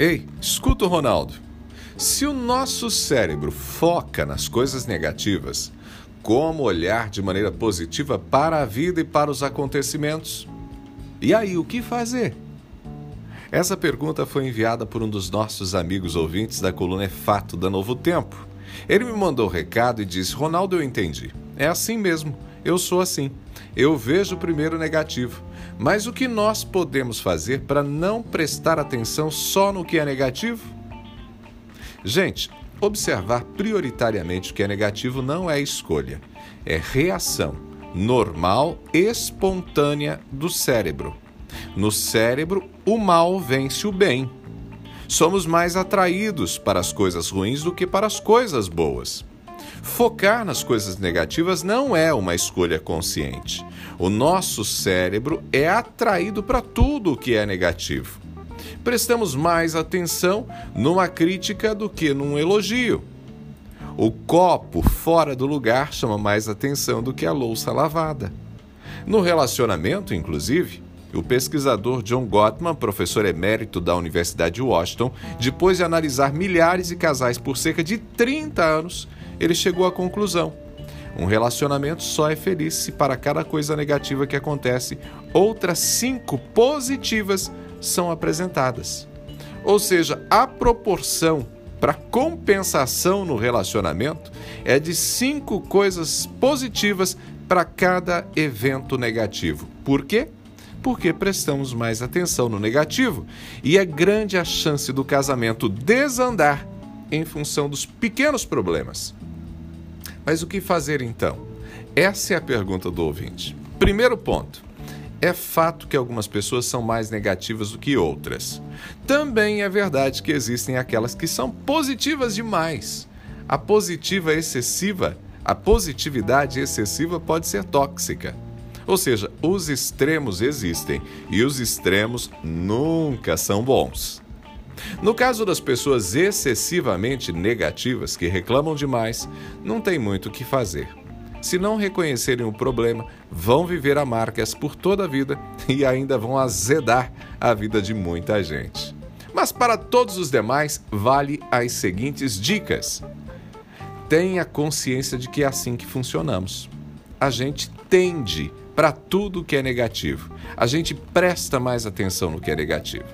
Ei, escuta o Ronaldo. Se o nosso cérebro foca nas coisas negativas, como olhar de maneira positiva para a vida e para os acontecimentos? E aí, o que fazer? Essa pergunta foi enviada por um dos nossos amigos ouvintes da coluna É Fato da Novo Tempo. Ele me mandou o recado e disse: Ronaldo, eu entendi. É assim mesmo. Eu sou assim. Eu vejo primeiro negativo. Mas o que nós podemos fazer para não prestar atenção só no que é negativo? Gente, observar prioritariamente o que é negativo não é escolha, é reação normal, espontânea do cérebro. No cérebro, o mal vence o bem. Somos mais atraídos para as coisas ruins do que para as coisas boas. Focar nas coisas negativas não é uma escolha consciente. O nosso cérebro é atraído para tudo o que é negativo. Prestamos mais atenção numa crítica do que num elogio. O copo fora do lugar chama mais atenção do que a louça lavada. No relacionamento, inclusive, o pesquisador John Gottman, professor emérito da Universidade de Washington, depois de analisar milhares de casais por cerca de 30 anos, ele chegou à conclusão: um relacionamento só é feliz se para cada coisa negativa que acontece, outras cinco positivas são apresentadas. Ou seja, a proporção para compensação no relacionamento é de cinco coisas positivas para cada evento negativo. Por quê? Porque prestamos mais atenção no negativo e é grande a chance do casamento desandar em função dos pequenos problemas. Mas o que fazer então? Essa é a pergunta do ouvinte. Primeiro ponto. É fato que algumas pessoas são mais negativas do que outras. Também é verdade que existem aquelas que são positivas demais. A positiva excessiva, a positividade excessiva pode ser tóxica. Ou seja, os extremos existem e os extremos nunca são bons. No caso das pessoas excessivamente negativas que reclamam demais, não tem muito o que fazer. Se não reconhecerem o problema, vão viver a marcas por toda a vida e ainda vão azedar a vida de muita gente. Mas para todos os demais, vale as seguintes dicas. Tenha consciência de que é assim que funcionamos. A gente tende para tudo que é negativo. A gente presta mais atenção no que é negativo.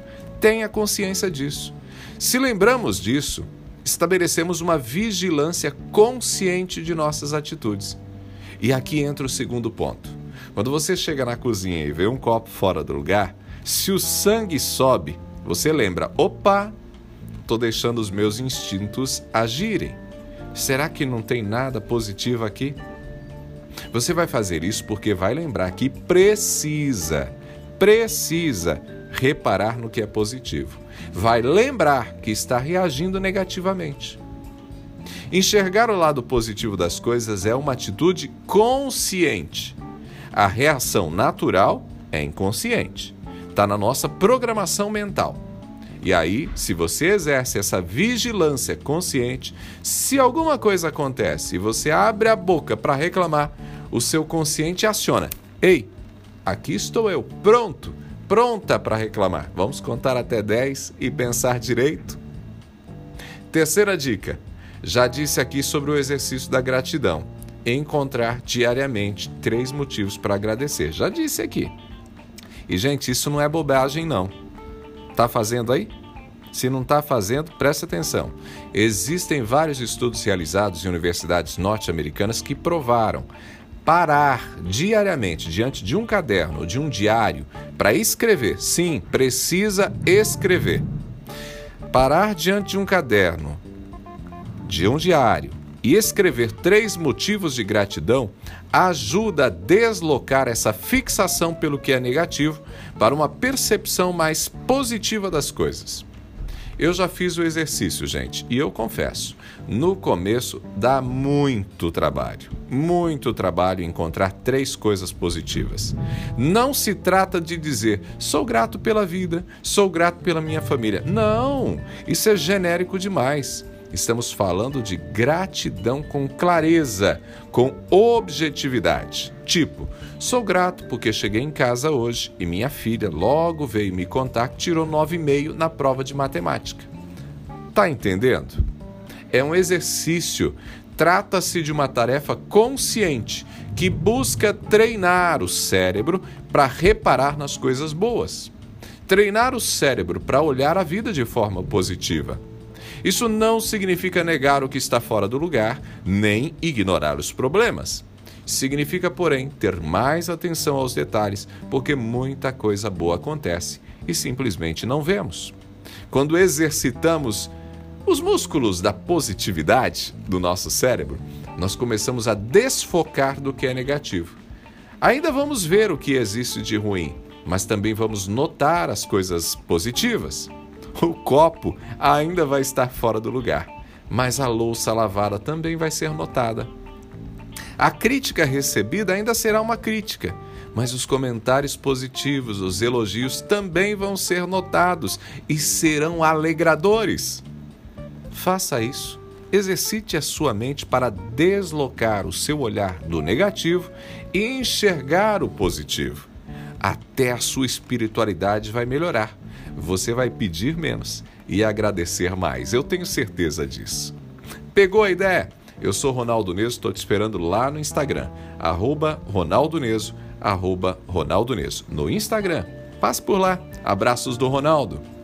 Tenha consciência disso. Se lembramos disso, estabelecemos uma vigilância consciente de nossas atitudes. E aqui entra o segundo ponto. Quando você chega na cozinha e vê um copo fora do lugar, se o sangue sobe, você lembra: opa, estou deixando os meus instintos agirem. Será que não tem nada positivo aqui? Você vai fazer isso porque vai lembrar que precisa, precisa reparar no que é positivo. Vai lembrar que está reagindo negativamente. Enxergar o lado positivo das coisas é uma atitude consciente. A reação natural é inconsciente. Está na nossa programação mental. E aí, se você exerce essa vigilância consciente, se alguma coisa acontece e você abre a boca para reclamar, o seu consciente aciona: Ei, aqui estou eu, pronto, pronta para reclamar. Vamos contar até 10 e pensar direito? Terceira dica: já disse aqui sobre o exercício da gratidão. Encontrar diariamente três motivos para agradecer. Já disse aqui. E, gente, isso não é bobagem, não. Tá fazendo aí? Se não está fazendo, preste atenção. Existem vários estudos realizados em universidades norte-americanas que provaram parar diariamente diante de um caderno ou de um diário para escrever. Sim, precisa escrever. Parar diante de um caderno de um diário e escrever três motivos de gratidão ajuda a deslocar essa fixação pelo que é negativo para uma percepção mais positiva das coisas. Eu já fiz o exercício, gente, e eu confesso, no começo dá muito trabalho, muito trabalho encontrar três coisas positivas. Não se trata de dizer sou grato pela vida, sou grato pela minha família. Não, isso é genérico demais. Estamos falando de gratidão com clareza, com objetividade. Tipo, sou grato porque cheguei em casa hoje e minha filha logo veio me contar que tirou 9,5 na prova de matemática. Tá entendendo? É um exercício. Trata-se de uma tarefa consciente que busca treinar o cérebro para reparar nas coisas boas. Treinar o cérebro para olhar a vida de forma positiva. Isso não significa negar o que está fora do lugar, nem ignorar os problemas. Significa, porém, ter mais atenção aos detalhes, porque muita coisa boa acontece e simplesmente não vemos. Quando exercitamos os músculos da positividade do nosso cérebro, nós começamos a desfocar do que é negativo. Ainda vamos ver o que existe de ruim, mas também vamos notar as coisas positivas. O copo ainda vai estar fora do lugar, mas a louça lavada também vai ser notada. A crítica recebida ainda será uma crítica, mas os comentários positivos, os elogios também vão ser notados e serão alegradores. Faça isso Exercite a sua mente para deslocar o seu olhar do negativo e enxergar o positivo. Até a sua espiritualidade vai melhorar. Você vai pedir menos e agradecer mais. Eu tenho certeza disso. Pegou a ideia? Eu sou Ronaldo Neso, estou te esperando lá no Instagram, arroba Ronaldo Neso, arroba Ronaldo Neso. No Instagram, passe por lá. Abraços do Ronaldo.